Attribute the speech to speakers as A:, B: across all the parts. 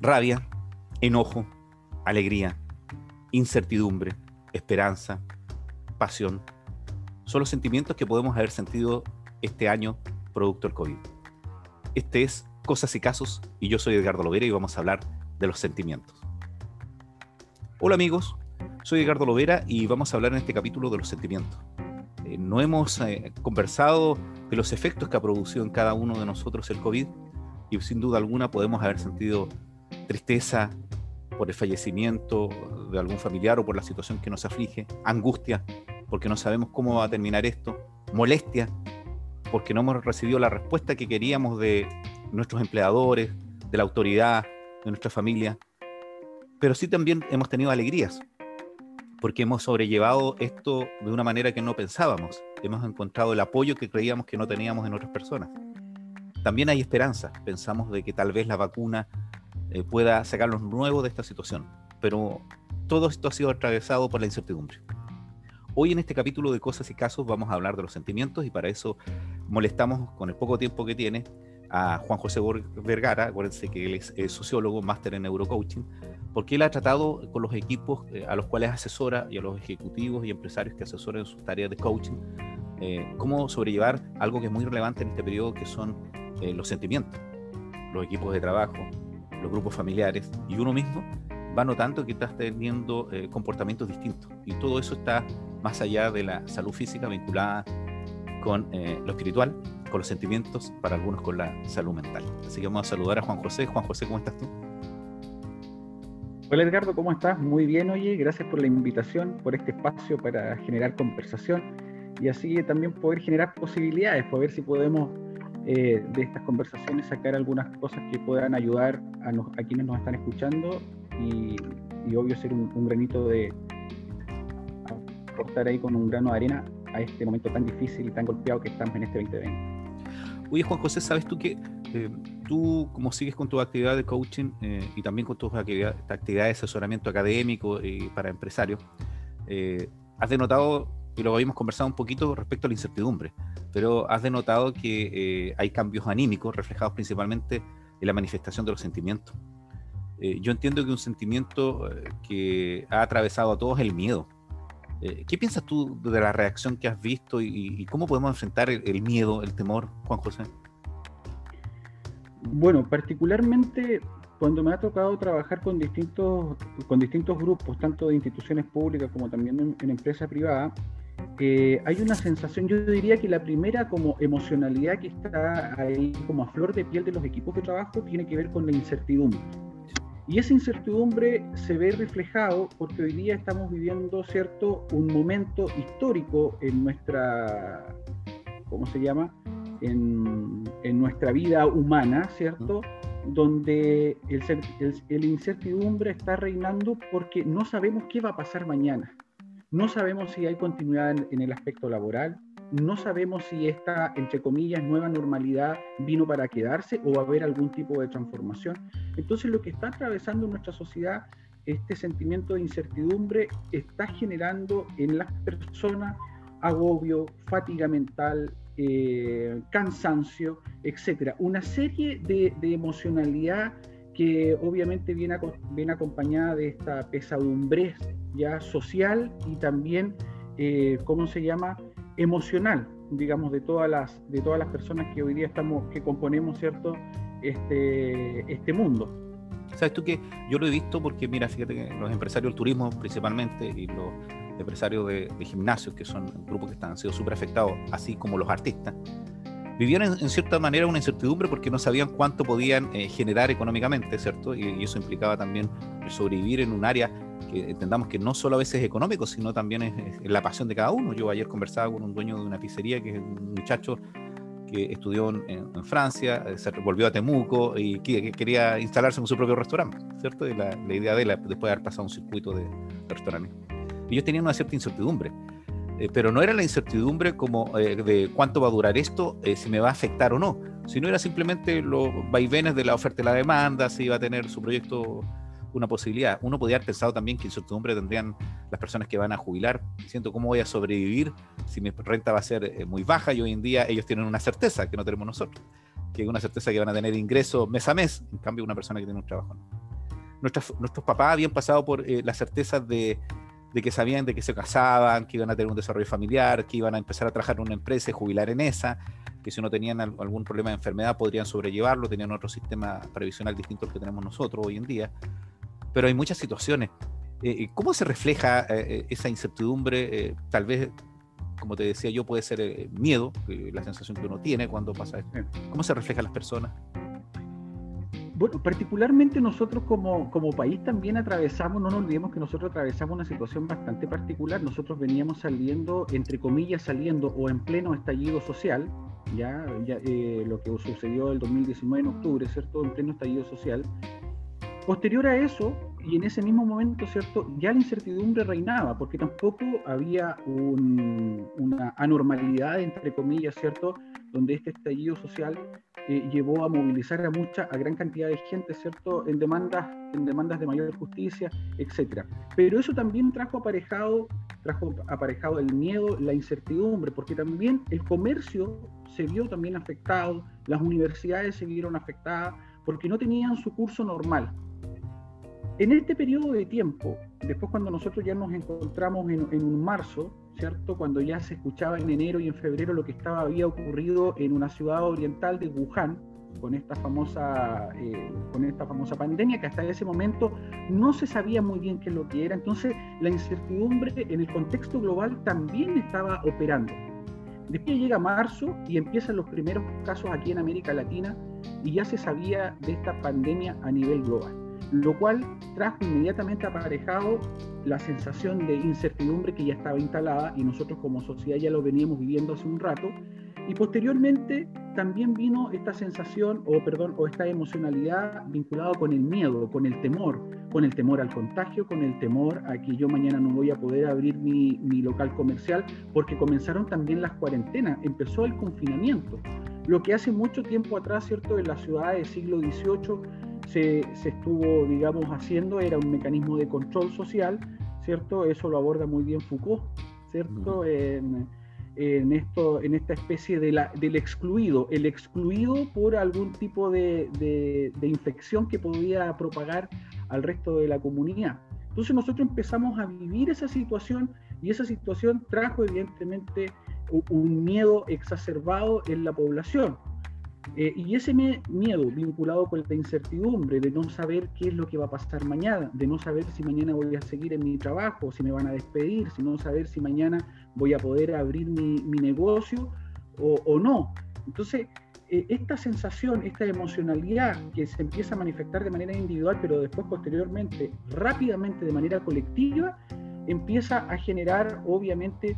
A: Rabia, enojo, alegría, incertidumbre, esperanza, pasión. Son los sentimientos que podemos haber sentido este año producto del COVID. Este es Cosas y Casos y yo soy Edgardo Lovera y vamos a hablar de los sentimientos. Hola amigos, soy Edgardo Lovera y vamos a hablar en este capítulo de los sentimientos. Eh, no hemos eh, conversado de los efectos que ha producido en cada uno de nosotros el COVID y sin duda alguna podemos haber sentido tristeza por el fallecimiento de algún familiar o por la situación que nos aflige, angustia porque no sabemos cómo va a terminar esto, molestia porque no hemos recibido la respuesta que queríamos de nuestros empleadores, de la autoridad, de nuestra familia, pero sí también hemos tenido alegrías, porque hemos sobrellevado esto de una manera que no pensábamos, hemos encontrado el apoyo que creíamos que no teníamos en otras personas. También hay esperanza, pensamos de que tal vez la vacuna eh, pueda sacarnos nuevos de esta situación, pero todo esto ha sido atravesado por la incertidumbre. Hoy en este capítulo de Cosas y Casos vamos a hablar de los sentimientos y para eso molestamos con el poco tiempo que tiene a Juan José Vergara, acuérdense que él es, sociólogo, máster en neurocoaching, porque él ha tratado con los equipos eh, a los cuales asesora y a los ejecutivos y empresarios que asesoran sus tareas de coaching, eh, cómo sobrellevar algo que es muy relevante en este periodo, que son eh, los sentimientos, los equipos de trabajo, los grupos familiares y uno mismo va notando que estás teniendo comportamientos distintos y todo eso está más allá de la salud física vinculada con lo espiritual con los sentimientos, para algunos con la salud mental. Así que vamos a saludar a Juan José. Juan José, ¿cómo estás tú?
B: Hola Edgardo, ¿cómo estás? Muy bien, oye, gracias por la invitación, por este espacio para generar conversación y así también poder generar posibilidades, para ver si podemos eh, de estas conversaciones sacar algunas cosas que puedan ayudar a, quienes nos están escuchando y, obvio ser un, un, granito de aportar ahí con un grano de arena a este momento tan difícil y tan golpeado que estamos en este 2020.
A: Oye, Juan José, ¿sabes tú que eh, tú, como sigues con tu actividad de coaching eh, y también con tus actividades actividad de asesoramiento académico y para empresarios, eh, has denotado, y lo habíamos conversado un poquito respecto a la incertidumbre, pero has denotado que hay cambios anímicos reflejados principalmente en la manifestación de los sentimientos. yo entiendo que un sentimiento que ha atravesado a todos es el miedo. Eh, ¿Qué piensas tú de la reacción que has visto y, cómo podemos enfrentar el, miedo, el temor, Juan José?
B: Bueno, particularmente cuando me ha tocado trabajar con distintos, con distintos grupos, tanto de instituciones públicas como también en, en empresa privada, eh, hay una sensación, yo diría que la primera como emocionalidad que está ahí como a flor de piel de los equipos de trabajo tiene que ver con la incertidumbre. Y esa incertidumbre se ve reflejado porque hoy día estamos viviendo, ¿cierto?, un momento histórico en nuestra, ¿cómo se llama?, en, en nuestra vida humana, ¿cierto?, donde el, el, incertidumbre está reinando porque no sabemos qué va a pasar mañana. No sabemos si hay continuidad en el aspecto laboral, no sabemos si esta, entre comillas, nueva normalidad vino para quedarse o va a haber algún tipo de transformación. Entonces lo que está atravesando nuestra sociedad, este sentimiento de incertidumbre, está generando en las personas agobio, fatiga mental, eh, cansancio, etcétera. Una serie de, emocionalidad que obviamente viene, viene, acompañada de esta pesadumbre ya social y también, eh, ¿cómo se llama?, emocional, digamos, de todas las, de todas las personas que hoy día estamos, que componemos, ¿cierto?, este, este mundo.
A: ¿Sabes tú que yo lo he visto porque, mira, fíjate que los empresarios del turismo principalmente y los empresarios de, gimnasios, que son grupos que han sido súper afectados, así como los artistas, vivían en, cierta manera una incertidumbre porque no sabían cuánto podían eh, generar económicamente, ¿cierto? Y, y, eso implicaba también sobrevivir en un área que entendamos que no solo a veces es económico, sino también es, la pasión de cada uno. Yo ayer conversaba con un dueño de una pizzería, que es un muchacho que estudió en, Francia, eh, se volvió a Temuco y que, quería instalarse en su propio restaurante, ¿cierto? la, idea de él, después de haber pasado un circuito de, restaurantes. Ellos tenían una cierta incertidumbre, eh, pero no era la incertidumbre como eh, de cuánto va a durar esto, si me va a afectar o no, sino era simplemente los vaivenes de la oferta y la demanda, si iba a tener su proyecto una posibilidad. Uno podría haber pensado también que incertidumbre tendrían las personas que van a jubilar, diciendo cómo voy a sobrevivir si mi renta va a ser eh, muy baja y hoy en día ellos tienen una certeza que no tenemos nosotros, que es una certeza que van a tener ingresos mes a mes, en cambio una persona que tiene un trabajo. nuestros papás habían pasado por las certezas de, de que sabían de que se casaban, que iban a tener un desarrollo familiar, que iban a empezar a trabajar en una empresa y jubilar en esa, que si no tenían algún problema de enfermedad podrían sobrellevarlo, tenían otro sistema previsional distinto al que tenemos nosotros hoy en día. Pero hay muchas situaciones. Eh, eh, ¿Cómo se refleja eh, esa incertidumbre? tal vez, como te decía yo, puede ser miedo, la sensación que uno tiene cuando pasa esto. ¿Cómo se refleja en las personas?
B: Bueno, particularmente nosotros como, como país también atravesamos, no nos olvidemos que nosotros atravesamos una situación bastante particular. Nosotros veníamos saliendo, entre comillas, saliendo o en pleno estallido social, ya, ya eh, lo que sucedió el 2019 en octubre, ¿cierto? En pleno estallido social. Posterior a eso, y en ese mismo momento, ¿cierto? Ya la incertidumbre reinaba, porque tampoco había una anormalidad, entre comillas, ¿cierto? Donde este estallido social llevó a movilizar a mucha, a gran cantidad de gente, ¿cierto?, en demandas, en demandas de mayor justicia, etcétera. Pero eso también trajo aparejado, trajo aparejado el miedo, la incertidumbre, porque también el comercio se vio también afectado, las universidades se vieron afectadas, porque no tenían su curso normal. En este periodo de tiempo, después cuando nosotros ya nos encontramos en, un marzo, ¿cierto? Cuando ya se escuchaba en enero y en febrero lo que estaba, había ocurrido en una ciudad oriental de Wuhan, con esta famosa eh, con esta famosa pandemia que hasta ese momento no se sabía muy bien qué es lo que era. Entonces la incertidumbre en el contexto global también estaba operando. Después llega marzo y empiezan los primeros casos aquí en América Latina y ya se sabía de esta pandemia a nivel global lo cual trajo inmediatamente aparejado la sensación de incertidumbre que ya estaba instalada y nosotros como sociedad ya lo veníamos viviendo hace un rato. Y posteriormente también vino esta sensación, o perdón, o esta emocionalidad vinculada con el miedo, con el temor, con el temor al contagio, con el temor a que yo mañana no voy a poder abrir mi, mi local comercial, porque comenzaron también las cuarentenas, empezó el confinamiento. Lo que hace mucho tiempo atrás, ¿cierto?, en la ciudad del siglo XVIII se, estuvo, digamos, haciendo era un mecanismo de control social, ¿cierto? Eso lo aborda muy bien Foucault, ¿cierto? En, esto, en esta especie de la, del excluido, el excluido por algún tipo de, de, infección que podía propagar al resto de la comunidad. Entonces nosotros empezamos a vivir esa situación y esa situación trajo evidentemente un miedo exacerbado en la población. Eh, y ese miedo vinculado con la incertidumbre de no saber qué es lo que va a pasar mañana, de no saber si mañana voy a seguir en mi trabajo, si me van a despedir, si no saber si mañana voy a poder abrir mi, negocio o, no. Entonces, eh, esta sensación, esta emocionalidad que se empieza a manifestar de manera individual, pero después posteriormente, rápidamente, de manera colectiva, empieza a generar obviamente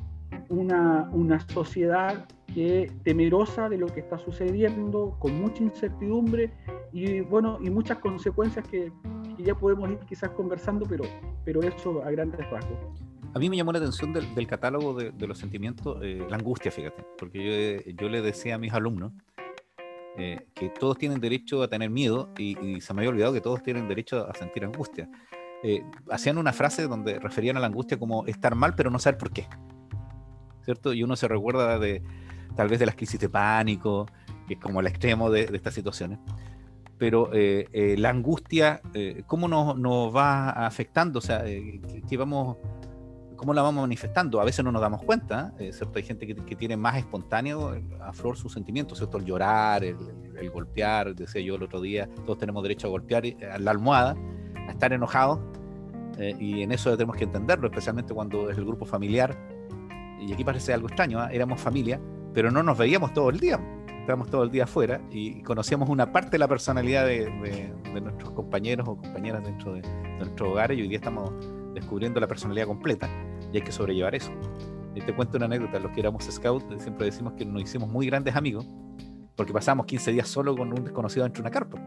B: una, una sociedad que temerosa de lo que está sucediendo, con mucha incertidumbre y bueno, y muchas consecuencias que, ya podemos ir quizás conversando, pero, pero eso a grandes rasgos.
A: A mí me llamó la atención del, catálogo de, los sentimientos, eh, la angustia, fíjate, porque yo, yo le decía a mis alumnos eh, que todos tienen derecho a tener miedo y, se me había olvidado que todos tienen derecho a sentir angustia. Eh, hacían una frase donde referían a la angustia como estar mal pero no saber por qué. ¿Cierto? Y uno se recuerda de, tal vez de las crisis de pánico, que es como el extremo de, estas situaciones. Pero eh, eh, la angustia, eh, ¿cómo nos, nos, va afectando? O sea, ¿qué, vamos, ¿cómo la vamos manifestando? A veces no nos damos cuenta, ¿cierto? Hay gente que, que, tiene más espontáneo a flor sus sentimientos, ¿cierto? El llorar, el, el, golpear, decía yo el otro día, todos tenemos derecho a golpear a la almohada, a estar enojados, y en eso tenemos que entenderlo, especialmente cuando es el grupo familiar. Y aquí parece algo extraño, ¿ah? éramos familia, pero no nos veíamos todo el día. Estábamos todo el día afuera y conocíamos una parte de la personalidad de, nuestros compañeros o compañeras dentro de, nuestro hogar y hoy día estamos descubriendo la personalidad completa y hay que sobrellevar eso. Y te cuento una anécdota, los que éramos scouts siempre decimos que nos hicimos muy grandes amigos porque pasamos 15 días solo con un desconocido dentro de una carpa.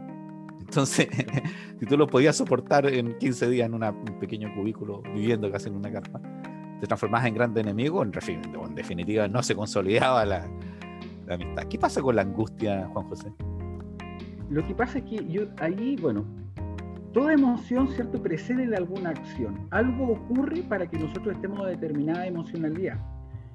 A: Entonces, si tú lo podías soportar en 15 días en un pequeño cubículo viviendo casi en una carpa, te transformabas en grande enemigo, en, en definitiva no se consolidaba la, amistad. ¿Qué pasa con la angustia, Juan José?
B: Lo que pasa es que yo ahí, bueno, toda emoción, ¿cierto?, precede de alguna acción. Algo ocurre para que nosotros estemos a determinada emocionalidad.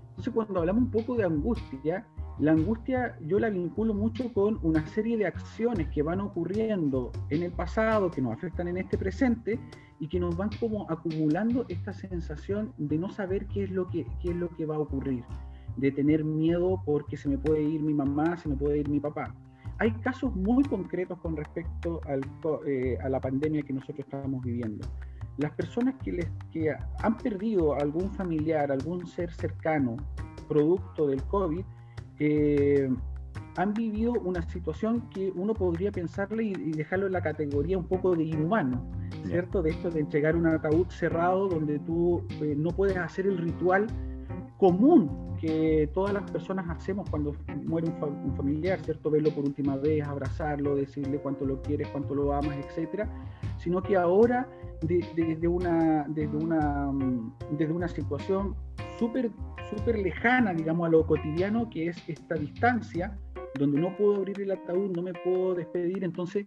B: Entonces, cuando hablamos un poco de angustia, La angustia yo la vinculo mucho con una serie de acciones que van ocurriendo en el pasado, que nos afectan en este presente y que nos van como acumulando esta sensación de no saber qué es lo que, qué es lo que va a ocurrir, de tener miedo porque se me puede ir mi mamá, se me puede ir mi papá. Hay casos muy concretos con respecto eh, a la pandemia que nosotros estábamos viviendo. Las personas que, les, que han perdido algún familiar, algún ser cercano, producto del COVID, eh, han vivido una situación que uno podría pensarle y, dejarlo en la categoría un poco de inhumano, ¿cierto? De esto de entregar un ataúd cerrado donde tú eh, no puedes hacer el ritual común que todas las personas hacemos cuando muere un, familiar, ¿cierto? Verlo por última vez, abrazarlo, decirle cuánto lo quieres, cuánto lo amas, etcétera, sino que ahora desde una, desde una, desde una situación súper súper lejana, digamos, a lo cotidiano, que es esta distancia, donde no puedo abrir el ataúd, no me puedo despedir. Entonces,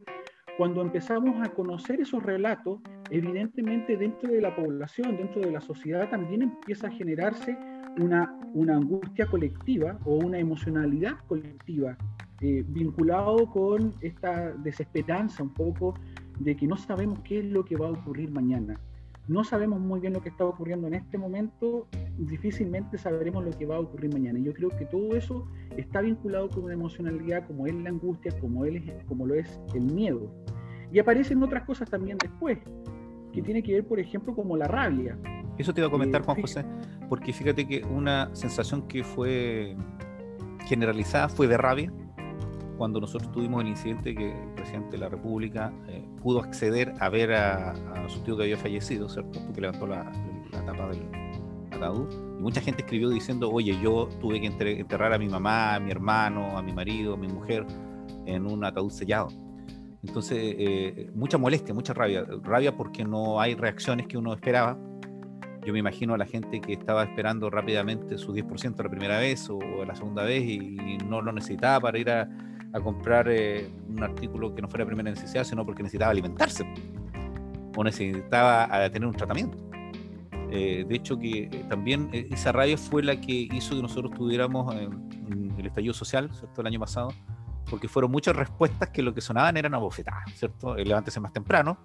B: cuando empezamos a conocer esos relatos, evidentemente dentro de la población, dentro de la sociedad, también empieza a generarse una, una angustia colectiva o una emocionalidad colectiva eh, vinculado con esta desesperanza un poco de que no sabemos qué es lo que va a ocurrir mañana no sabemos muy bien lo que está ocurriendo en este momento, difícilmente sabremos lo que va a ocurrir mañana. Yo creo que todo eso está vinculado con una emocionalidad como es la angustia, como, él es, como lo es el miedo. Y aparecen otras cosas también después, que tiene que ver, por ejemplo, como la rabia.
A: Eso te iba a comentar, eh, Juan José, porque fíjate que una sensación que fue generalizada fue de rabia, cuando nosotros tuvimos el incidente que el presidente de la República eh, pudo acceder a ver a, su tío que había fallecido, ¿cierto? Porque levantó la, tapa del ataúd. Y mucha gente escribió diciendo, oye, yo tuve que enterrar a mi mamá, a mi hermano, a mi marido, a mi mujer en un ataúd sellado. Entonces, eh, mucha molestia, mucha rabia. Rabia porque no hay reacciones que uno esperaba. Yo me imagino a la gente que estaba esperando rápidamente su 10% la primera vez o la segunda vez y no lo necesitaba para ir a, a comprar eh, un artículo que no fuera de primera necesidad, sino porque necesitaba alimentarse o necesitaba eh, tener un tratamiento. Eh, de hecho, que también esa rabia fue la que hizo que nosotros tuviéramos el estallido social, ¿cierto? El año pasado, porque fueron muchas respuestas que lo que sonaban eran abofetadas, ¿cierto? levántese más temprano,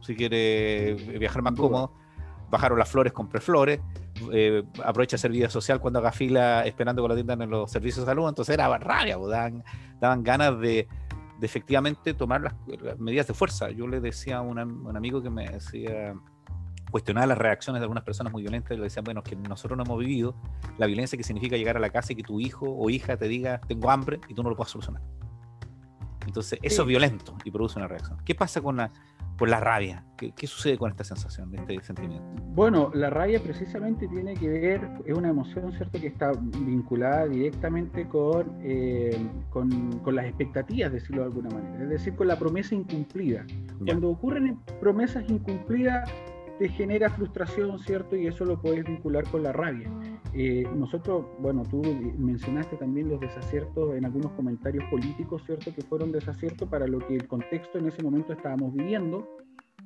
A: si quiere viajar más cómodo, bajaron las flores, compré flores, eh, aprovecha hacer vida social cuando haga fila esperando que lo atiendan en los servicios de salud, entonces era rabia, pues, daban, ganas de, efectivamente tomar las, medidas de fuerza. Yo le decía a un, amigo que me decía, cuestionaba las reacciones de algunas personas muy violentas y le decía, bueno, que nosotros no hemos vivido la violencia que significa llegar a la casa y que tu hijo o hija te diga, tengo hambre y tú no lo puedas solucionar. Entonces, eso es violento y produce una reacción. ¿Qué pasa con la, por la rabia. ¿Qué, sucede con esta sensación, este sentimiento?
B: Bueno, la rabia precisamente tiene que ver, es una emoción, ¿cierto?, que está vinculada directamente con, eh, con, con, las expectativas, decirlo de alguna manera, es decir, con la promesa incumplida. Cuando ocurren promesas incumplidas, te genera frustración, ¿cierto? Y eso lo puedes vincular con la rabia. Eh, nosotros, bueno, tú mencionaste también los desaciertos en algunos comentarios políticos, ¿cierto? Que fueron desaciertos para lo que el contexto en ese momento estábamos viviendo.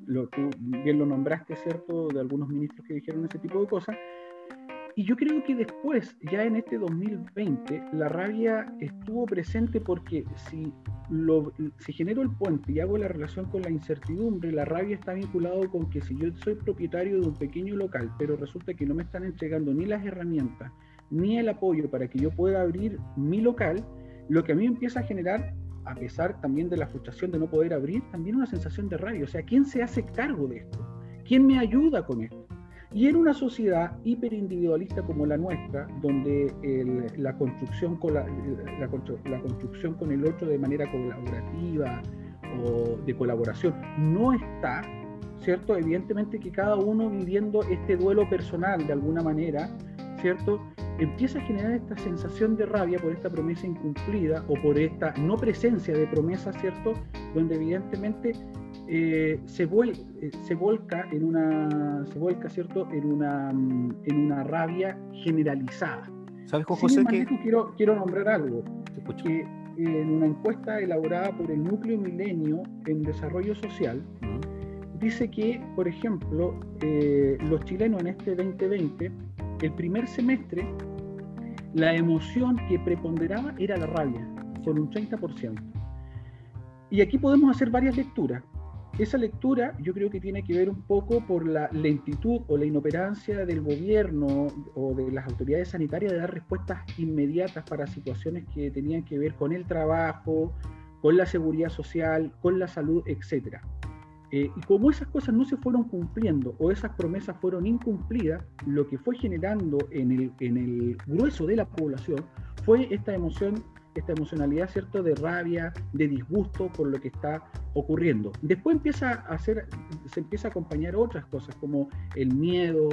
B: Lo, tú bien lo nombraste, ¿cierto? De algunos ministros que dijeron ese tipo de cosas. Y yo creo que después, ya en este 2020, la rabia estuvo presente porque si, lo, si genero el puente y hago la relación con la incertidumbre, la rabia está vinculado con que si yo soy propietario de un pequeño local, pero resulta que no me están entregando ni las herramientas ni el apoyo para que yo pueda abrir mi local, lo que a mí empieza a generar, a pesar también de la frustración de no poder abrir, también una sensación de rabia. O sea, ¿quién se hace cargo de esto? ¿Quién me ayuda con esto? Y en una sociedad hiperindividualista como la nuestra, donde la, construcción con la, construcción con el otro de manera colaborativa o de colaboración no está, ¿cierto? Evidentemente que cada uno viviendo este duelo personal de alguna manera, ¿cierto? Empieza a generar esta sensación de rabia por esta promesa incumplida o por esta no presencia de promesa, ¿cierto? Donde evidentemente eh, se, eh, se, volca en una, se vuelca, ¿cierto? En una, en una rabia generalizada.
A: ¿Sabes, José? que...
B: quiero, quiero nombrar algo. Que en una encuesta elaborada por el Núcleo Milenio en Desarrollo Social, dice que, por ejemplo, eh, los chilenos en este 2020, el primer semestre, la emoción que preponderaba era la rabia, con un 30%. Y aquí podemos hacer varias lecturas. Esa lectura yo creo que tiene que ver un poco por la lentitud o la inoperancia del gobierno o de las autoridades sanitarias de dar respuestas inmediatas para situaciones que tenían que ver con el trabajo, con la seguridad social, con la salud, etc. Eh, y como esas cosas no se fueron cumpliendo o esas promesas fueron incumplidas, lo que fue generando en el, en el grueso de la población fue esta emoción esta emocionalidad, ¿cierto?, de rabia, de disgusto por lo que está ocurriendo. Después empieza a hacer, se empieza a acompañar otras cosas como el miedo,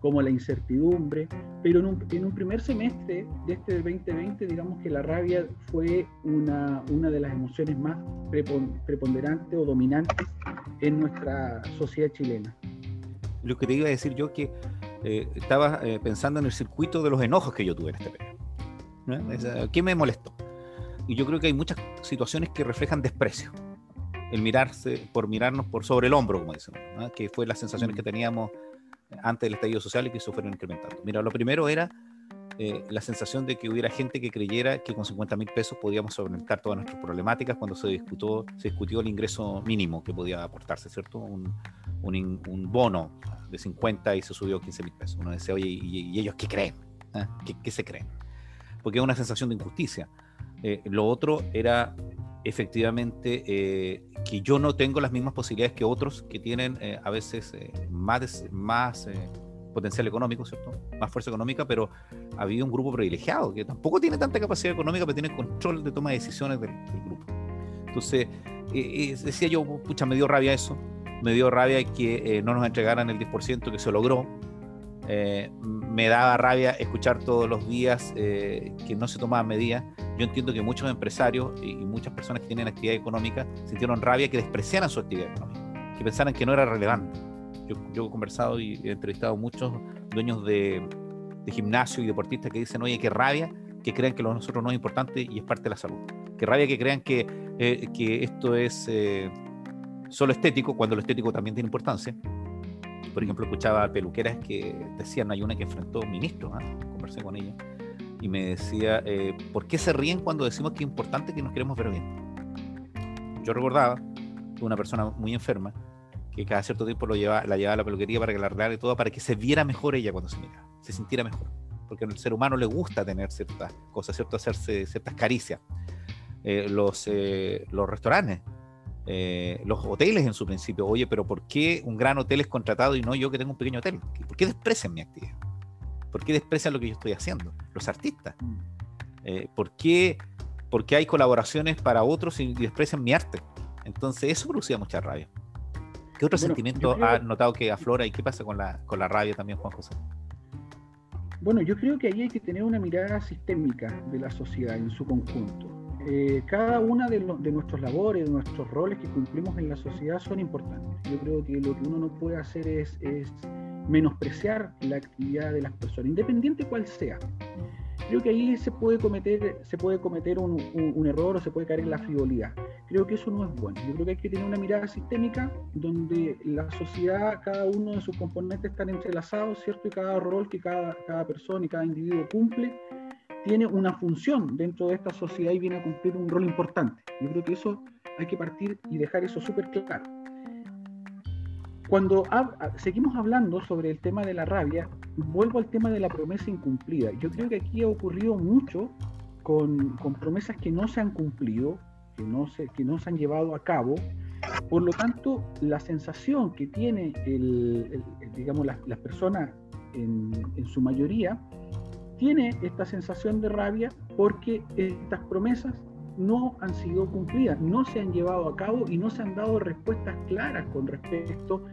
B: como la incertidumbre, pero en un, en un, primer semestre de este 2020, digamos que la rabia fue una, una de las emociones más preponderantes o dominantes en nuestra sociedad chilena.
A: Lo que te iba a decir yo que eh, estaba eh, pensando en el circuito de los enojos que yo tuve en este periodo. ¿Qué me molestó? Y yo creo que hay muchas situaciones que reflejan desprecio. El mirarse, por mirarnos por sobre el hombro, como dicen, que fue las sensaciones que teníamos antes del estallido social y que se fueron incrementando. Mira, lo primero era eh, la sensación de que hubiera gente que creyera que con 50 mil pesos podíamos solventar todas nuestras problemáticas cuando se discutió, se discutió el ingreso mínimo que podía aportarse, ¿cierto? Un, un, un bono de 50 y se subió a 15 mil pesos. Uno decía, oye, ¿y, ellos qué creen? ¿Ah? ¿Qué, ¿Qué, se creen? Porque es una sensación de injusticia. Eh, lo otro era efectivamente eh, que yo no tengo las mismas posibilidades que otros que tienen eh, a veces más, más potencial económico, ¿cierto? Más fuerza económica, pero había un grupo privilegiado que tampoco tiene tanta capacidad económica, pero tiene control de toma de decisiones del, grupo. Entonces, decía yo, pucha, me dio rabia eso, me dio rabia que no nos entregaran el 10% que se logró, eh, me daba rabia escuchar todos los días eh, que no se tomaban medidas. Yo entiendo que muchos empresarios y, muchas personas que tienen actividad económica sintieron rabia que despreciaran su actividad económica, que pensaran que no era relevante. Yo, he conversado y he entrevistado a muchos dueños de, gimnasio y deportistas que dicen, oye, qué rabia que crean que lo nosotros no es importante y es parte de la salud. Qué rabia que crean que, eh, que esto es solo estético, cuando lo estético también tiene importancia por ejemplo, escuchaba peluqueras que decían, hay una que enfrentó un ministro, ¿ah? conversé con ella, y me decía, eh, ¿por qué se ríen cuando decimos que es importante que nos queremos ver bien? Yo recordaba una persona muy enferma que cada cierto tiempo lo lleva, la llevaba a la peluquería para que la arreglara y todo, para que se viera mejor ella cuando se mira, se sintiera mejor. Porque al ser humano le gusta tener ciertas cosas, ¿cierto? Hacerse ciertas caricias. Eh, los, eh, los restaurantes eh, los hoteles en su principio. Oye, pero ¿por qué un gran hotel es contratado y no yo que tengo un pequeño hotel? ¿Por qué desprecian mi actividad? ¿Por qué desprecian lo que yo estoy haciendo? Los artistas. Mm. Eh, ¿por, qué, hay colaboraciones para otros y desprecian mi arte? Entonces eso producía mucha rabia. ¿Qué otro sentimiento ha notado que aflora y qué pasa con la, con la rabia también, Juan José?
B: Bueno, yo creo que ahí hay que tener una mirada sistémica de la sociedad en su conjunto. Eh, cada una de, nuestros labores, de nuestros roles que cumplimos en la sociedad son importantes. Yo creo que lo que uno no puede hacer es, menospreciar la actividad de las personas, independiente cuál sea. Creo que ahí se puede cometer, se puede cometer un, error o se puede caer en la frivolidad. Creo que eso no es bueno. Yo creo que hay que tener una mirada sistémica donde la sociedad, cada uno de sus componentes están entrelazados, ¿cierto? Y cada rol que cada, cada persona y cada individuo cumple tiene una función dentro de esta sociedad y viene a cumplir un rol importante. Yo creo que eso hay que partir y dejar eso súper claro. Cuando seguimos hablando sobre el tema de la rabia, vuelvo al tema de la promesa incumplida. Yo creo que aquí ha ocurrido mucho con, con promesas que no se han cumplido, que no se, que no se han llevado a cabo. Por lo tanto, la sensación que tiene digamos, las, personas en su mayoría tiene esta sensación de rabia porque estas promesas no han sido cumplidas, no se han llevado a cabo y no se han dado respuestas claras con respecto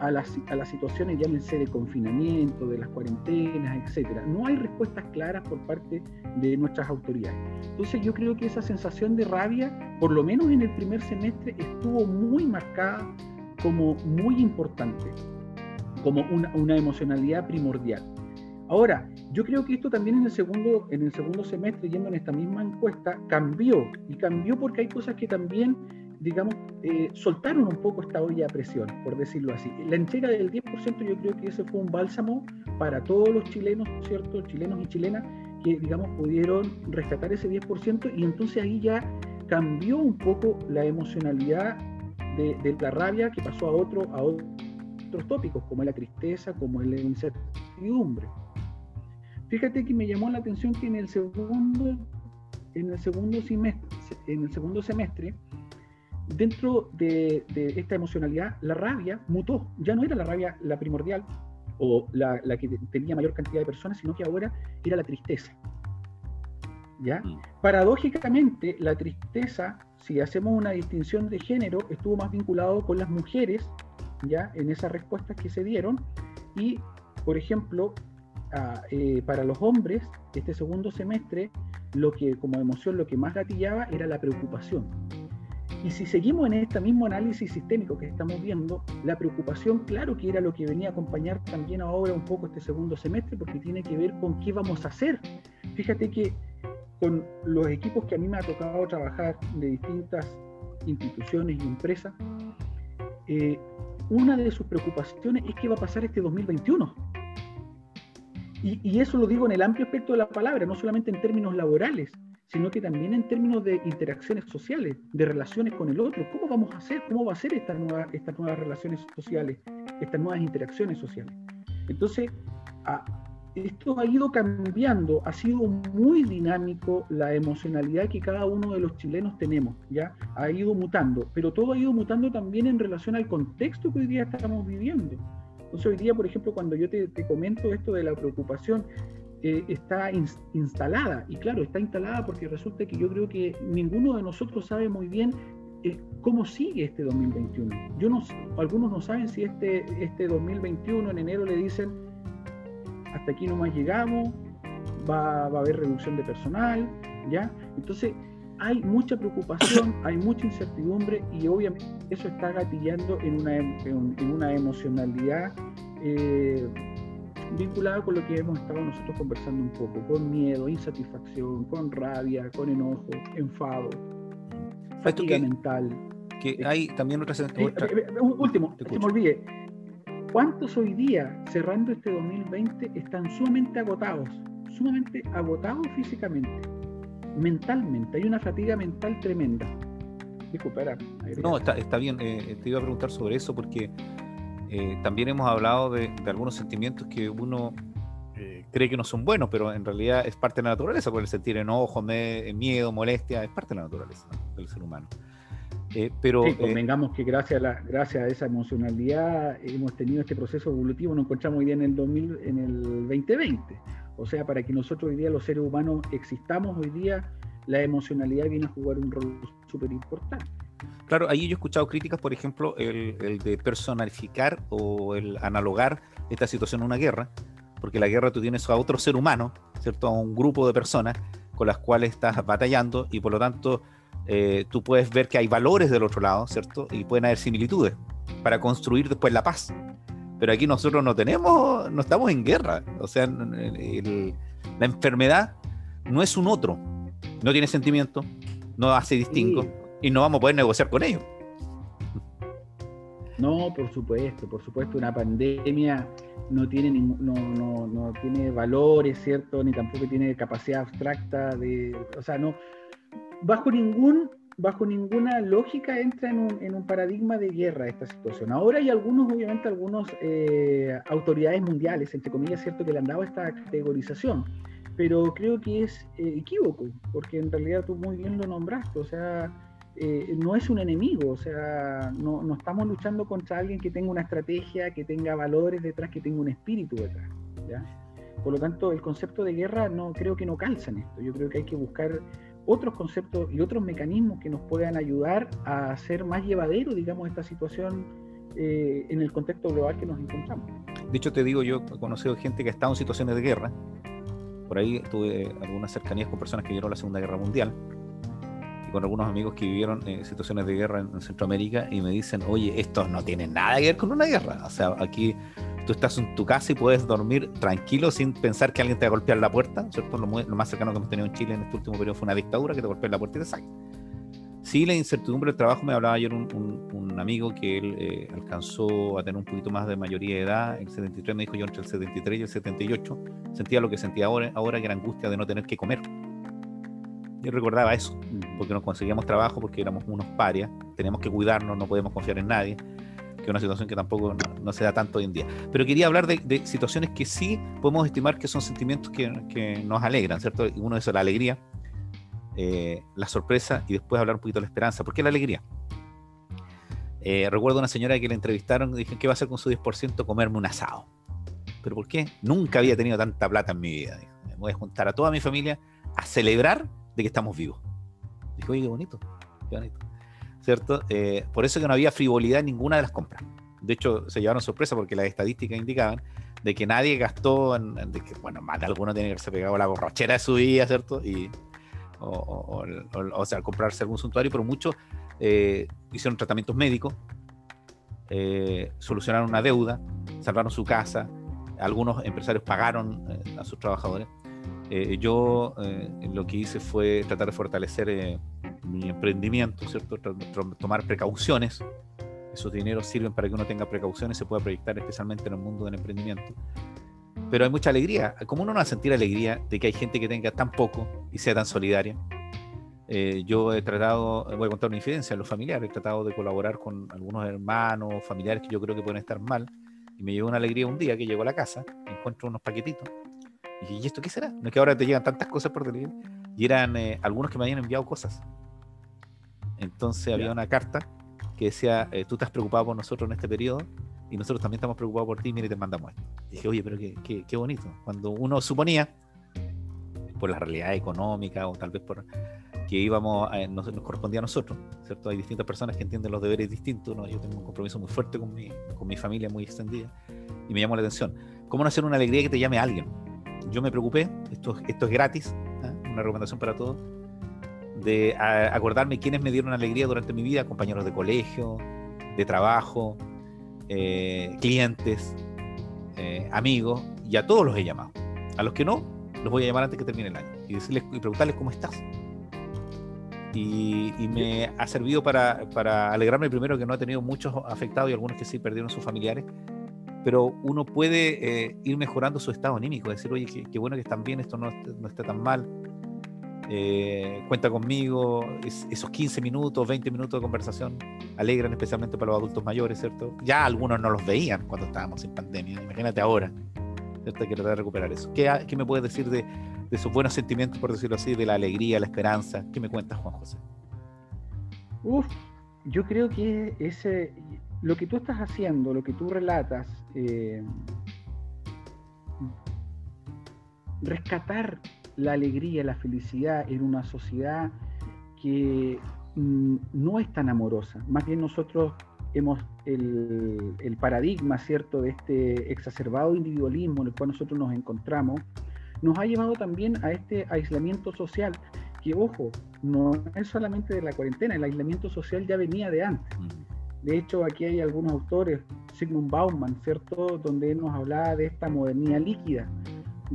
B: a las, a las situaciones, llámense de confinamiento, de las cuarentenas, etcétera. No hay respuestas claras por parte de nuestras autoridades. Entonces yo creo que esa sensación de rabia, por lo menos en el primer semestre, estuvo muy marcada como muy importante, como una, una emocionalidad primordial. Ahora, yo creo que esto también en el segundo, en el segundo semestre, yendo en esta misma encuesta, cambió. Y cambió porque hay cosas que también, digamos, eh, soltaron un poco esta olla a presión, por decirlo así. La entrega del 10% yo creo que ese fue un bálsamo para todos los chilenos, ¿cierto? Chilenos y chilenas que, digamos, pudieron rescatar ese 10% y entonces ahí ya cambió un poco la emocionalidad de, la rabia que pasó a, otro, a otros tópicos, como la tristeza, como la incertidumbre. Fíjate que me llamó la atención que en el segundo, en el segundo semestre, en el segundo semestre dentro de, esta emocionalidad, la rabia mutó. Ya no era la rabia la primordial o la, la, que tenía mayor cantidad de personas, sino que ahora era la tristeza. ¿Ya? Mm. Paradójicamente, la tristeza, si hacemos una distinción de género, estuvo más vinculado con las mujeres, ¿ya? En esas respuestas que se dieron. Y, por ejemplo, eh, para los hombres, este segundo semestre, lo que como emoción lo que más gatillaba era la preocupación. Y si seguimos en este mismo análisis sistémico que estamos viendo, la preocupación, claro que era lo que venía a acompañar también ahora un poco este segundo semestre, porque tiene que ver con qué vamos a hacer. Fíjate que con los equipos que a mí me ha tocado trabajar de distintas instituciones y empresas, eh, una de sus preocupaciones es qué va a pasar este 2021. Y, y, eso lo digo en el amplio aspecto de la palabra, no solamente en términos laborales, sino que también en términos de interacciones sociales, de relaciones con el otro. ¿Cómo vamos a hacer? ¿Cómo va a ser esta nueva, estas nuevas relaciones sociales, estas nuevas interacciones sociales? Entonces, a, esto ha ido cambiando, ha sido muy dinámico la emocionalidad que cada uno de los chilenos tenemos, ¿ya? Ha ido mutando, pero todo ha ido mutando también en relación al contexto que hoy día estamos viviendo. Entonces hoy día, por ejemplo, cuando yo te, comento esto de la preocupación, eh, está instalada, y claro, está instalada porque resulta que yo creo que ninguno de nosotros sabe muy bien eh, cómo sigue este 2021. Yo no, algunos no saben si este, este 2021 en enero le dicen hasta aquí nomás llegamos, va, a haber reducción de personal, ¿ya? Entonces, hay mucha preocupación, hay mucha incertidumbre y obviamente eso está gatillando en una, en, una emocionalidad eh, vinculada con lo que hemos estado nosotros conversando un poco, con miedo, insatisfacción, con rabia, con enojo, enfado, fatiga mental.
A: Que hay también otras...
B: Eh, eh, último, que me olvide, ¿Cuántos hoy día, cerrando este 2020, están sumamente agotados? Sumamente agotados físicamente, mentalmente. Hay una fatiga mental tremenda.
A: Disculpa, No, está, bien. Eh, te iba a preguntar sobre eso porque eh, también hemos hablado de, algunos sentimientos que uno eh, cree que no son buenos, pero en realidad es parte de la naturaleza, por el sentir enojo, miedo, molestia, es parte de la naturaleza del ser humano.
B: Eh, pero, sí, convengamos que gracias a, la, gracias a esa emocionalidad hemos tenido este proceso evolutivo, nos encontramos hoy día en el, 2000, en el 2020. O sea, para que nosotros hoy día los seres humanos existamos hoy día, la emocionalidad viene a jugar un rol súper importante.
A: Claro, ahí yo he escuchado críticas, por ejemplo, el, de personalificar o el analogar esta situación a una guerra, porque la guerra tú tienes a otro ser humano, ¿cierto? A un grupo de personas con las cuales estás batallando y por lo tanto eh, tú puedes ver que hay valores del otro lado, ¿cierto? Y pueden haber similitudes para construir después la paz. Pero aquí nosotros no tenemos, no estamos en guerra. O sea, la enfermedad no es un otro, no tiene sentimiento, no hace distingo y no vamos a poder negociar con ellos.
B: No, por supuesto, por supuesto, una pandemia no tiene, no, no, no tiene valores, ¿cierto? Ni tampoco tiene capacidad abstracta de, o sea, no, bajo ningún bajo ninguna lógica entra en un, en un, paradigma de guerra esta situación. Ahora hay algunos, obviamente, algunos eh, autoridades mundiales, entre comillas, cierto, que le han dado esta categorización, pero creo que es eh, equívoco, porque en realidad tú muy bien lo nombraste, o sea, eh, no es un enemigo, o sea, no, no, estamos luchando contra alguien que tenga una estrategia, que tenga valores detrás, que tenga un espíritu detrás. Por lo tanto, el concepto de guerra no creo que no calza en esto. Yo creo que hay que buscar otros conceptos y otros mecanismos que nos puedan ayudar a hacer más llevadero, digamos, esta situación eh, en el contexto global que nos encontramos.
A: De hecho, te digo, yo he conocido gente que ha estado en situaciones de guerra. Por ahí tuve algunas cercanías con personas que vivieron la Segunda Guerra Mundial y con algunos amigos que vivieron eh, situaciones de guerra en, Centroamérica y me dicen, oye, esto no tiene nada que ver con una guerra. O sea, aquí tú estás en tu casa y puedes dormir tranquilo sin pensar que alguien te va a golpear la puerta, ¿cierto? Lo, más cercano que hemos tenido en Chile en este último periodo fue una dictadura que te golpea la puerta y te saca. Sí, la incertidumbre del trabajo, me hablaba ayer un, amigo que él eh, alcanzó a tener un poquito más de mayoría de edad, el 73 me dijo yo entre el 73 y el 78, sentía lo que sentía ahora, ahora que era angustia de no tener que comer. Yo recordaba eso, porque no conseguíamos trabajo, porque éramos unos parias, teníamos que cuidarnos, no podemos confiar en nadie, que es una situación que tampoco no, se da tanto hoy en día. Pero quería hablar de, situaciones que sí podemos estimar que son sentimientos que, que nos alegran, ¿cierto? Uno de esos es la alegría, eh, la sorpresa y después hablar un poquito de la esperanza. ¿Por qué la alegría? Eh, recuerdo una señora que le entrevistaron y dijeron, ¿qué va a hacer con su 10%? Comerme un asado. ¿Pero por qué? Nunca había tenido tanta plata en mi vida. Me voy a juntar a toda mi familia a celebrar de que estamos vivos. Dijo, oye, qué bonito, qué bonito. ¿Cierto? Eh, por eso que no había frivolidad en ninguna de las compras. De hecho, se llevaron sorpresa porque las estadísticas indicaban de que nadie gastó, en, de que, bueno, más de alguno tiene que haberse pegado la borrachera de su vida, ¿cierto? Y, o, sea, comprarse algún suntuario, pero muchos eh, hicieron tratamientos médicos, eh, solucionaron una deuda, salvaron su casa, algunos empresarios pagaron a sus trabajadores. yo lo que hice fue tratar de fortalecer mi emprendimiento, ¿cierto? tomar precauciones. Esos dineros sirven para que uno tenga precauciones se pueda proyectar especialmente en el mundo del emprendimiento pero hay mucha alegría. ¿Cómo uno no va a sentir alegría de que hay gente que tenga tan poco y sea tan solidaria? Eh, yo he tratado, voy a contar una infidencia, los familiares, he tratado de colaborar con algunos hermanos, familiares que yo creo que pueden estar mal, y me llevó una alegría un día que llego a la casa, encuentro unos paquetitos, y dije, ¿y esto qué será? No es que ahora te llegan tantas cosas por delivery, y eran eh, algunos que me habían enviado cosas. Entonces había una carta que decía, eh, tú estás preocupado por nosotros en este periodo, y nosotros también estamos preocupados por ti, mire, te mandamos esto. dije, oye, pero qué, qué, qué bonito. Cuando uno suponía, por la realidad económica o tal vez por que íbamos, a, nos, correspondía a nosotros, ¿cierto? Hay distintas personas que entienden los deberes distintos, ¿no? Yo tengo un compromiso muy fuerte con mi, con mi familia, muy extendida, y me llamó la atención. ¿Cómo no hacer una alegría que te llame a alguien? Yo me preocupé, esto, esto es gratis, ¿eh? una recomendación para todos, de acordarme quiénes me dieron alegría durante mi vida, compañeros de colegio, de trabajo, eh, clientes, eh, amigos, y a todos los he llamado. A los que no, los voy a llamar antes que termine el año y, decirles, y preguntarles cómo estás. Y, me ha servido para, para, alegrarme primero que no ha tenido muchos afectados y algunos que sí perdieron sus familiares, pero uno puede eh, ir mejorando su estado anímico, decir, oye, qué, bueno que están bien, esto no, no está tan mal, eh, cuenta conmigo, esos 15 minutos, 20 minutos de conversación alegran especialmente para los adultos mayores, ¿cierto? Ya algunos no los veían cuando estábamos en pandemia, imagínate ahora, ¿cierto? Hay que tratar recuperar eso. ¿Qué, qué me puedes decir de, de, esos buenos sentimientos, por decirlo así, de la alegría, la esperanza? ¿Qué me cuentas, Juan José?
B: Uf, yo creo que ese, lo que tú estás haciendo, lo que tú relatas, eh, rescatar la alegría, la felicidad en una sociedad que mm, no es tan amorosa. Más bien nosotros hemos el, el, paradigma, ¿cierto?, de este exacerbado individualismo en el cual nosotros nos encontramos, nos ha llevado también a este aislamiento social, que ojo, no es solamente de la cuarentena, el aislamiento social ya venía de antes. De hecho, aquí hay algunos autores, Sigmund Bauman, ¿cierto?, donde nos hablaba de esta modernidad líquida,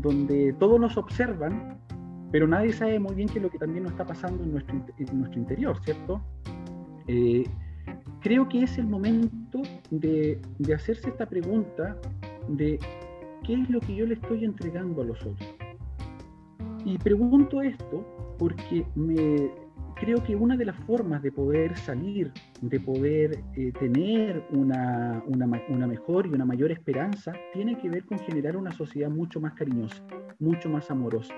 B: donde todos nos observan, pero nadie sabe muy bien qué es lo que también nos está pasando en nuestro, en nuestro interior, ¿cierto? Eh, creo que es el momento de, de, hacerse esta pregunta de qué es lo que yo le estoy entregando a los otros. Y pregunto esto porque me, creo que una de las formas de poder salir, de poder eh, tener una, una, una, mejor y una mayor esperanza, tiene que ver con generar una sociedad mucho más cariñosa, mucho más amorosa.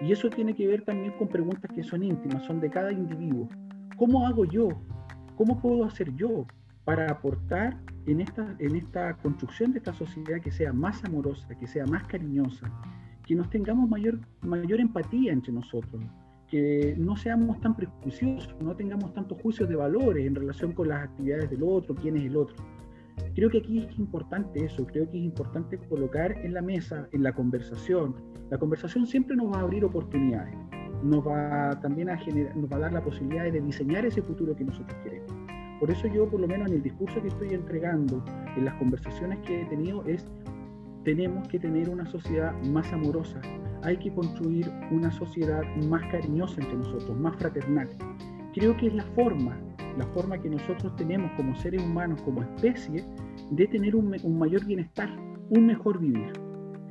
B: Y eso tiene que ver también con preguntas que son íntimas, son de cada individuo. ¿Cómo hago yo? ¿Cómo puedo hacer yo para aportar en esta, en esta construcción de esta sociedad que sea más amorosa, que sea más cariñosa, que nos tengamos mayor, mayor empatía entre nosotros, que no seamos tan prejuiciosos, no tengamos tantos juicios de valores en relación con las actividades del otro, quién es el otro. Creo que aquí es importante eso, creo que es importante colocar en la mesa, en la conversación. La conversación siempre nos va a abrir oportunidades, nos va también a generar, nos va a dar la posibilidad de diseñar ese futuro que nosotros queremos. Por eso yo, por lo menos en el discurso que estoy entregando, en las conversaciones que he tenido, es tenemos que tener una sociedad más amorosa, hay que construir una sociedad más cariñosa entre nosotros, más fraternal. creo que es la forma, la forma que nosotros tenemos como seres humanos, como especie, de tener un, mayor bienestar, un mejor vivir.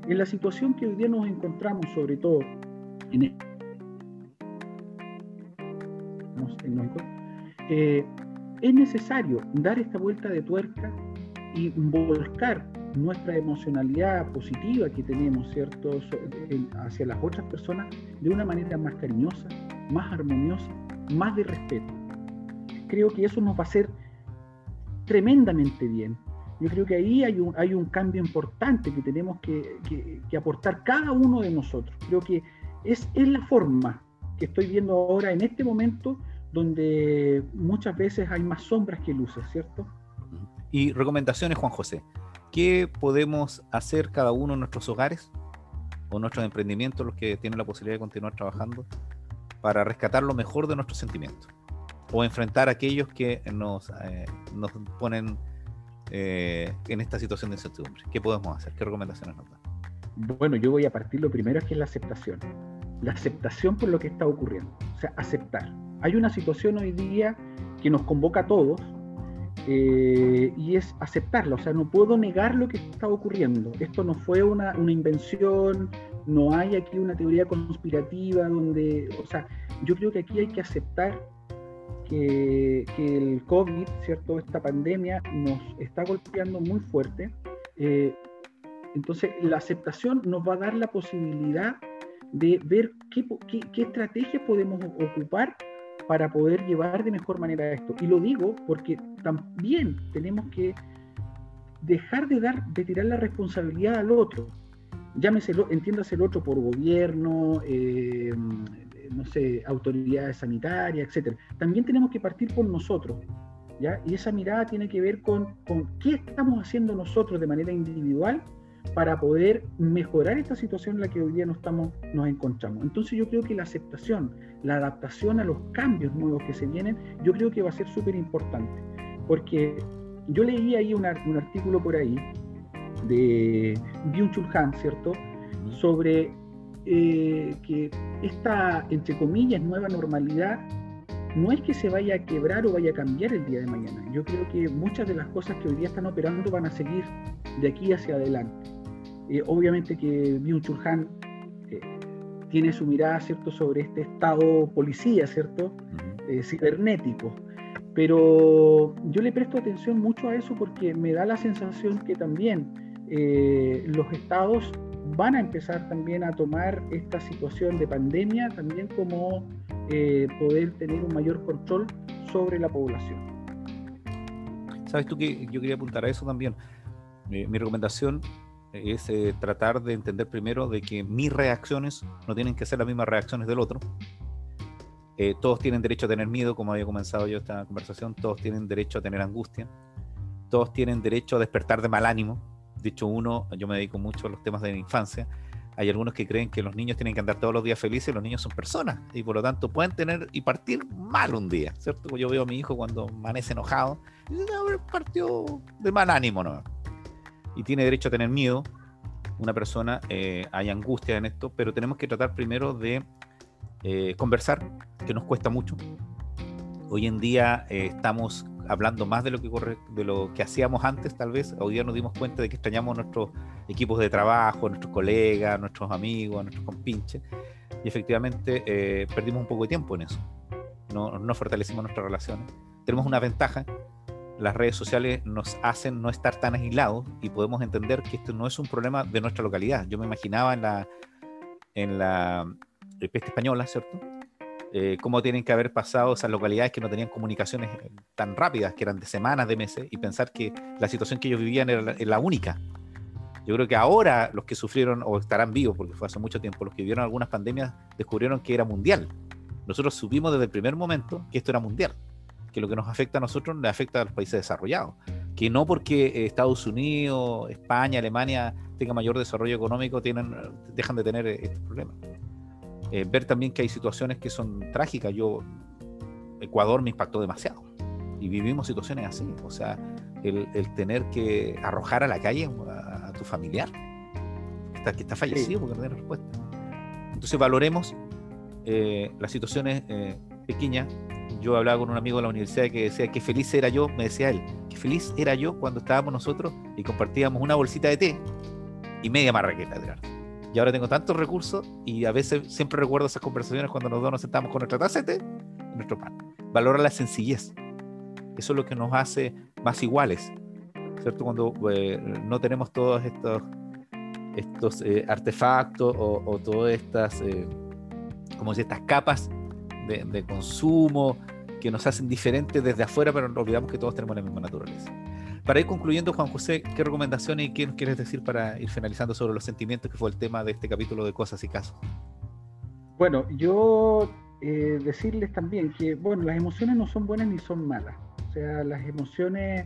B: En la situación que hoy día nos encontramos, sobre todo en, el, eh, es necesario dar esta vuelta de tuerca y volcar nuestra emocionalidad positiva que tenemos, ¿cierto?, hacia las otras personas de una manera más cariñosa, más armoniosa, más de respeto. Creo que eso nos va a hacer tremendamente bien. Yo creo que ahí hay un, hay un cambio importante que tenemos que, aportar cada uno de nosotros. Creo que es, es la forma que estoy viendo ahora en este momento donde muchas veces hay más sombras que luces, ¿cierto?
A: Y recomendaciones, Juan José. ¿Qué podemos hacer cada uno en nuestros hogares o nuestros emprendimientos, los que tienen la posibilidad de continuar trabajando, para rescatar lo mejor de nuestros sentimientos? O enfrentar a aquellos que nos, eh, nos ponen eh, en esta situación de incertidumbre. ¿Qué podemos hacer? ¿Qué recomendaciones nos dan?
B: Bueno, yo voy a partir lo primero que es la aceptación. La aceptación por lo que está ocurriendo. O sea, aceptar. Hay una situación hoy día que nos convoca a todos, eh, y es aceptarlo, o sea, no puedo negar lo que está ocurriendo. Esto no fue una, invención, no hay aquí una teoría conspirativa donde, o sea, yo creo que aquí hay que aceptar que, el COVID, ¿cierto? Esta pandemia nos está golpeando muy fuerte. Eh, entonces, la aceptación nos va a dar la posibilidad de ver qué, qué estrategias podemos ocupar para poder llevar de mejor manera esto. Y lo digo porque también tenemos que dejar de dar, de tirar la responsabilidad al otro. Llámese, entiéndase el otro por gobierno, eh, no sé, autoridades sanitarias, etcétera. También tenemos que partir por nosotros. ¿ya? Y esa mirada tiene que ver con, con qué estamos haciendo nosotros de manera individual para poder mejorar esta situación en la que hoy día nos, estamos, nos encontramos. Entonces yo creo que la aceptación, la adaptación a los cambios nuevos que se vienen, yo creo que va a ser súper importante. Porque yo leí ahí un, artículo por ahí de Byung-Chul Han, ¿cierto? Sobre eh, que esta, entre comillas, nueva normalidad no es que se vaya a quebrar o vaya a cambiar el día de mañana. Yo creo que muchas de las cosas que hoy día están operando van a seguir de aquí hacia adelante. Eh, obviamente que Byung-Chul Han eh, tiene su mirada, ¿cierto?, sobre este estado policía, ¿cierto?, eh, cibernético. Pero yo le presto atención mucho a eso porque me da la sensación que también los estados van a empezar también a tomar esta situación de pandemia también como poder tener un mayor control sobre la población.
A: Sabes tú que yo quería apuntar a eso también. mi recomendación es eh, tratar de entender primero de que mis reacciones no tienen que ser las mismas reacciones del otro. Eh, todos tienen derecho a tener miedo, como había comenzado yo esta conversación, todos tienen derecho a tener angustia, todos tienen derecho a despertar de mal ánimo. De hecho, uno, yo me dedico mucho a los temas de la infancia, hay algunos que creen que los niños tienen que andar todos los días felices los niños son personas y por lo tanto pueden tener y partir mal un día, ¿cierto? Yo veo a mi hijo cuando amanece enojado y dice, partió de mal ánimo, ¿no? Y tiene derecho a tener miedo, una persona, eh, hay angustia en esto, pero tenemos que tratar primero de eh, conversar, que nos cuesta mucho. Hoy en día eh, estamos hablando más de lo, que corre, de lo que hacíamos antes, tal vez. Hoy día nos dimos cuenta de que extrañamos nuestros equipos de trabajo, nuestros colegas, nuestros amigos, nuestros compinches. Y efectivamente perdimos un poco de tiempo en eso. No, no fortalecimos nuestras relaciones. Tenemos una ventaja las redes sociales nos hacen no estar tan aislados y podemos entender que esto no es un problema de nuestra localidad. Yo me imaginaba en la, en la peste española, ¿cierto? Eh, cómo tienen que haber pasado esas localidades que no tenían comunicaciones eh, tan rápidas, que eran de semanas, de meses, y pensar que la situación que ellos vivían era la, única. Yo creo que ahora los que sufrieron, o estarán vivos, porque fue hace mucho tiempo, los que vivieron algunas pandemias, descubrieron que era mundial. Nosotros supimos desde el primer momento que esto era mundial que lo que nos afecta a nosotros le afecta a los países desarrollados. Que no porque eh, Estados Unidos, España, Alemania tengan mayor desarrollo económico, tienen, dejan de tener eh, estos problemas. Eh, ver también que hay situaciones que son trágicas. Yo, Ecuador me impactó demasiado. Y vivimos situaciones así. O sea, el, tener que arrojar a la calle a, tu familiar que está fallecido porque no tiene respuesta. Entonces valoremos las situaciones pequeñas yo hablaba con un amigo de la universidad que decía que feliz era yo, me decía él, que feliz era yo cuando estábamos nosotros y compartíamos una bolsita de té y media marraqueta de arte. Y ahora tengo tantos recursos y a veces siempre recuerdo esas conversaciones cuando nos dos nos sentamos con nuestra taza de té y nuestro pan. Valora la sencillez. Eso es lo que nos hace más iguales. ¿Cierto? Cuando eh, no tenemos todos estos, estos eh, artefactos o, todas estas, eh, como si estas capas de, de consumo que nos hacen diferentes desde afuera, pero no olvidamos que todos tenemos la misma naturaleza. Para ir concluyendo, Juan José, ¿qué recomendaciones y qué nos quieres decir para ir finalizando sobre los sentimientos, que fue el tema de este capítulo de Cosas y Casos?
B: Bueno, yo eh, decirles también que, bueno, las emociones no son buenas ni son malas. O sea, las emociones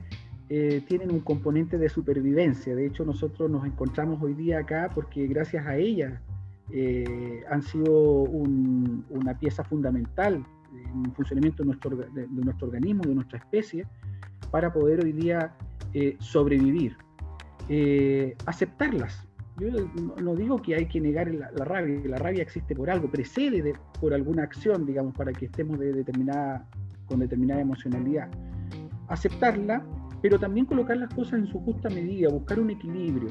B: eh, tienen un componente de supervivencia. De hecho, nosotros nos encontramos hoy día acá porque gracias a ellas eh, han sido una pieza fundamental en el funcionamiento de nuestro, de nuestro organismo, de nuestra especie para poder hoy día eh, sobrevivir. Eh, aceptarlas. Yo no, digo que hay que negar la, rabia, la rabia existe por algo, precede por alguna acción, digamos, para que estemos de determinada, con determinada emocionalidad. Aceptarla, pero también colocar las cosas en su justa medida, buscar un equilibrio.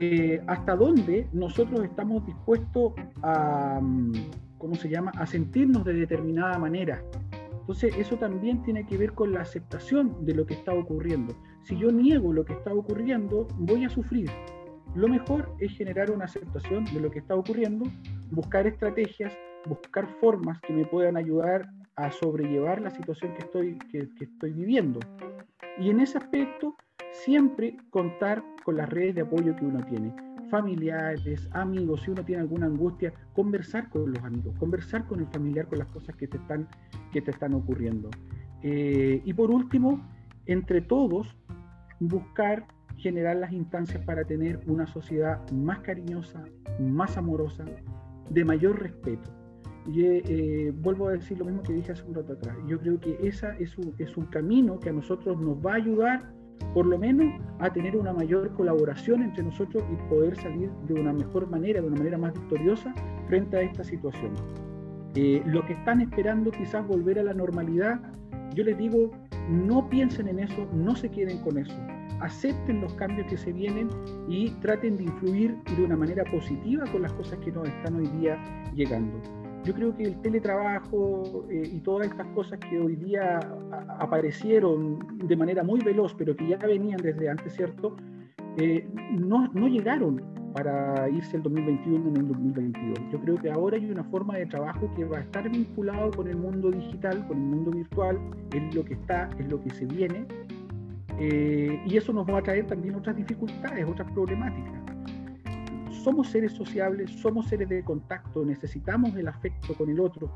B: Eh, hasta dónde nosotros estamos dispuestos a, mm, ¿cómo se llama?, a sentirnos de determinada manera. Entonces, eso también tiene que ver con la aceptación de lo que está ocurriendo. Si yo niego lo que está ocurriendo, voy a sufrir. Lo mejor es generar una aceptación de lo que está ocurriendo, buscar estrategias, buscar formas que me puedan ayudar a sobrellevar la situación que estoy, que, estoy viviendo. Y en ese aspecto, siempre contar con las redes de apoyo que uno tiene familiares, amigos, si uno tiene alguna angustia, conversar con los amigos, conversar con el familiar con las cosas que te están, que te están ocurriendo. Eh, y por último, entre todos, buscar generar las instancias para tener una sociedad más cariñosa, más amorosa, de mayor respeto. Y eh, vuelvo a decir lo mismo que dije hace un rato atrás. Yo creo que esa es un, es un camino que a nosotros nos va a ayudar por lo menos a tener una mayor colaboración entre nosotros y poder salir de una mejor manera, de una manera más victoriosa frente a esta situación. Eh, lo que están esperando quizás volver a la normalidad, yo les digo, no piensen en eso, no se queden con eso, acepten los cambios que se vienen y traten de influir de una manera positiva con las cosas que nos están hoy día llegando yo creo que el teletrabajo eh, y todas estas cosas que hoy día aparecieron de manera muy veloz, pero que ya venían desde antes, ¿cierto? Eh, no, no, llegaron para irse el 2021 en el 2022. Yo creo que ahora hay una forma de trabajo que va a estar vinculado con el mundo digital, con el mundo virtual, es lo que está, es lo que se viene, eh, y eso nos va a traer también otras dificultades, otras problemáticas somos seres sociables, somos seres de contacto, necesitamos el afecto con el otro.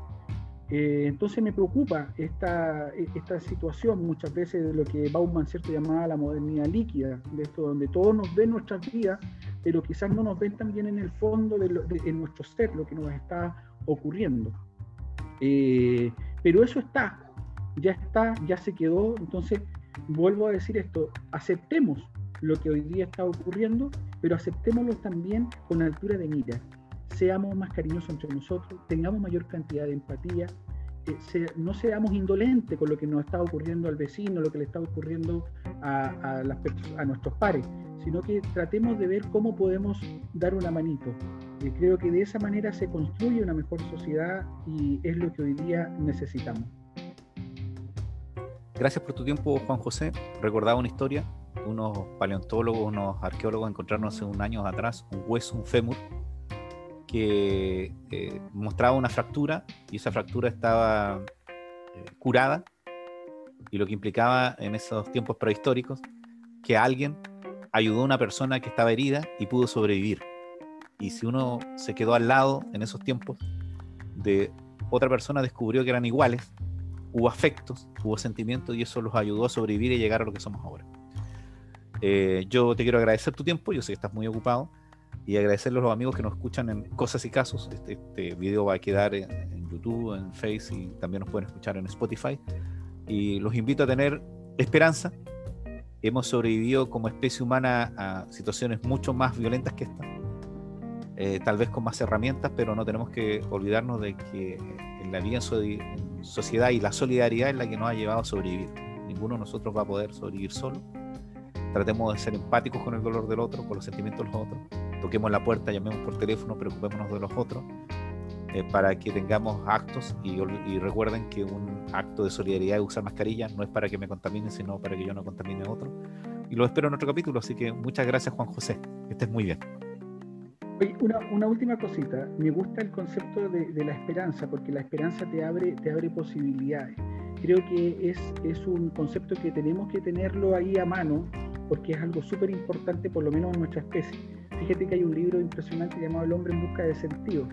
B: Eh, entonces me preocupa esta, esta situación muchas veces de lo que Bauman cierto llamaba la modernidad líquida, de esto donde todos nos ven nuestras vidas, pero quizás no nos ven también en el fondo de, en nuestro ser, lo que nos está ocurriendo. Eh, pero eso está, ya está, ya se quedó, entonces vuelvo a decir esto, aceptemos lo que hoy día está ocurriendo, pero aceptémoslo también con altura de mira. Seamos más cariñosos entre nosotros, tengamos mayor cantidad de empatía, eh, no seamos indolentes con lo que nos está ocurriendo al vecino, lo que le está ocurriendo a, las, a nuestros pares, sino que tratemos de ver cómo podemos dar una manito. Eh, creo que de esa manera se construye una mejor sociedad y es lo que hoy día necesitamos.
A: Gracias por tu tiempo, Juan José. Recordaba una historia unos paleontólogos, unos arqueólogos encontraron hace un año atrás un hueso, un fémur, que eh, mostraba una fractura y esa fractura estaba eh, curada y lo que implicaba en esos tiempos prehistóricos que alguien ayudó a una persona que estaba herida y pudo sobrevivir. Y si uno se quedó al lado en esos tiempos de otra persona, descubrió que eran iguales, hubo afectos, hubo sentimientos y eso los ayudó a sobrevivir y llegar a lo que somos ahora. Eh, yo te quiero agradecer tu tiempo, yo sé que estás muy ocupado, y agradecerle a los amigos que nos escuchan en Cosas y Casos. Este, este video va a quedar en, YouTube, en Face y también nos pueden escuchar en Spotify. Y los invito a tener esperanza. Hemos sobrevivido como especie humana a situaciones mucho más violentas que esta. Eh, tal vez con más herramientas, pero no tenemos que olvidarnos de que en la vida en sociedad y la solidaridad es la que nos ha llevado a sobrevivir. Ninguno de nosotros va a poder sobrevivir solo. Tratemos de ser empáticos con el dolor del otro, con los sentimientos de los otros. Toquemos la puerta, llamemos por teléfono, preocupémonos de los otros. Eh, para que tengamos actos y, recuerden que un acto de solidaridad de usar mascarilla no es para que me contamine, sino para que yo no contamine a otro. Y lo espero en otro capítulo, así que muchas gracias Juan José, que estés muy bien.
B: una, una, última cosita, me gusta el concepto de, de, la esperanza, porque la esperanza te abre, te abre posibilidades. Creo que es, es un concepto que tenemos que tenerlo ahí a mano, porque es algo súper importante, por lo menos en nuestra especie. Fíjate que hay un libro impresionante llamado El hombre en busca de sentido,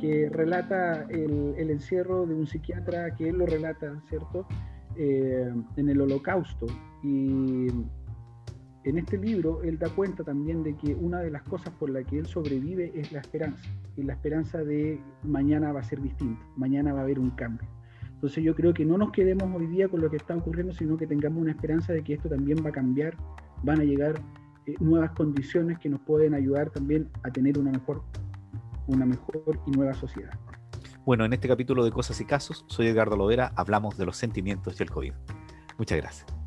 B: que relata el, el, encierro de un psiquiatra, que él lo relata, ¿cierto? Eh, en el holocausto. Y en este libro él da cuenta también de que una de las cosas por las que él sobrevive es la esperanza. Y la esperanza de mañana va a ser distinto, mañana va a haber un cambio. Entonces yo creo que no nos quedemos hoy día con lo que está ocurriendo, sino que tengamos una esperanza de que esto también va a cambiar, van a llegar eh, nuevas condiciones que nos pueden ayudar también a tener una mejor una mejor y nueva sociedad.
A: Bueno, en este capítulo de Cosas y Casos, soy Edgardo Lovera, hablamos de los sentimientos y el COVID. Muchas gracias.